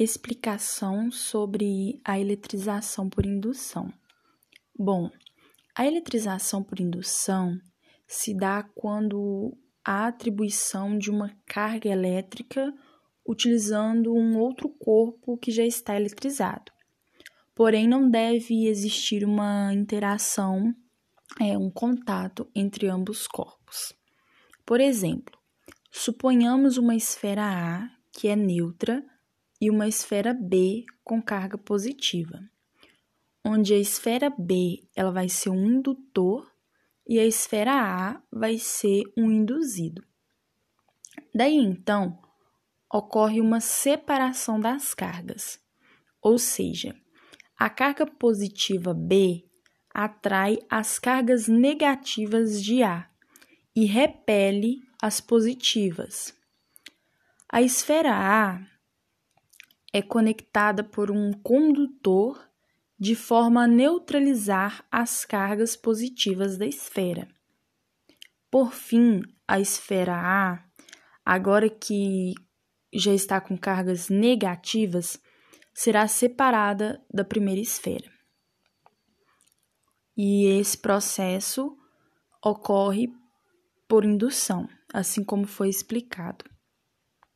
Explicação sobre a eletrização por indução. Bom, a eletrização por indução se dá quando há atribuição de uma carga elétrica utilizando um outro corpo que já está eletrizado. Porém, não deve existir uma interação, é, um contato entre ambos corpos. Por exemplo, suponhamos uma esfera A que é neutra e uma esfera B com carga positiva, onde a esfera B ela vai ser um indutor e a esfera A vai ser um induzido. Daí então ocorre uma separação das cargas, ou seja, a carga positiva B atrai as cargas negativas de A e repele as positivas. A esfera A é conectada por um condutor de forma a neutralizar as cargas positivas da esfera. Por fim, a esfera A, agora que já está com cargas negativas, será separada da primeira esfera. E esse processo ocorre por indução, assim como foi explicado.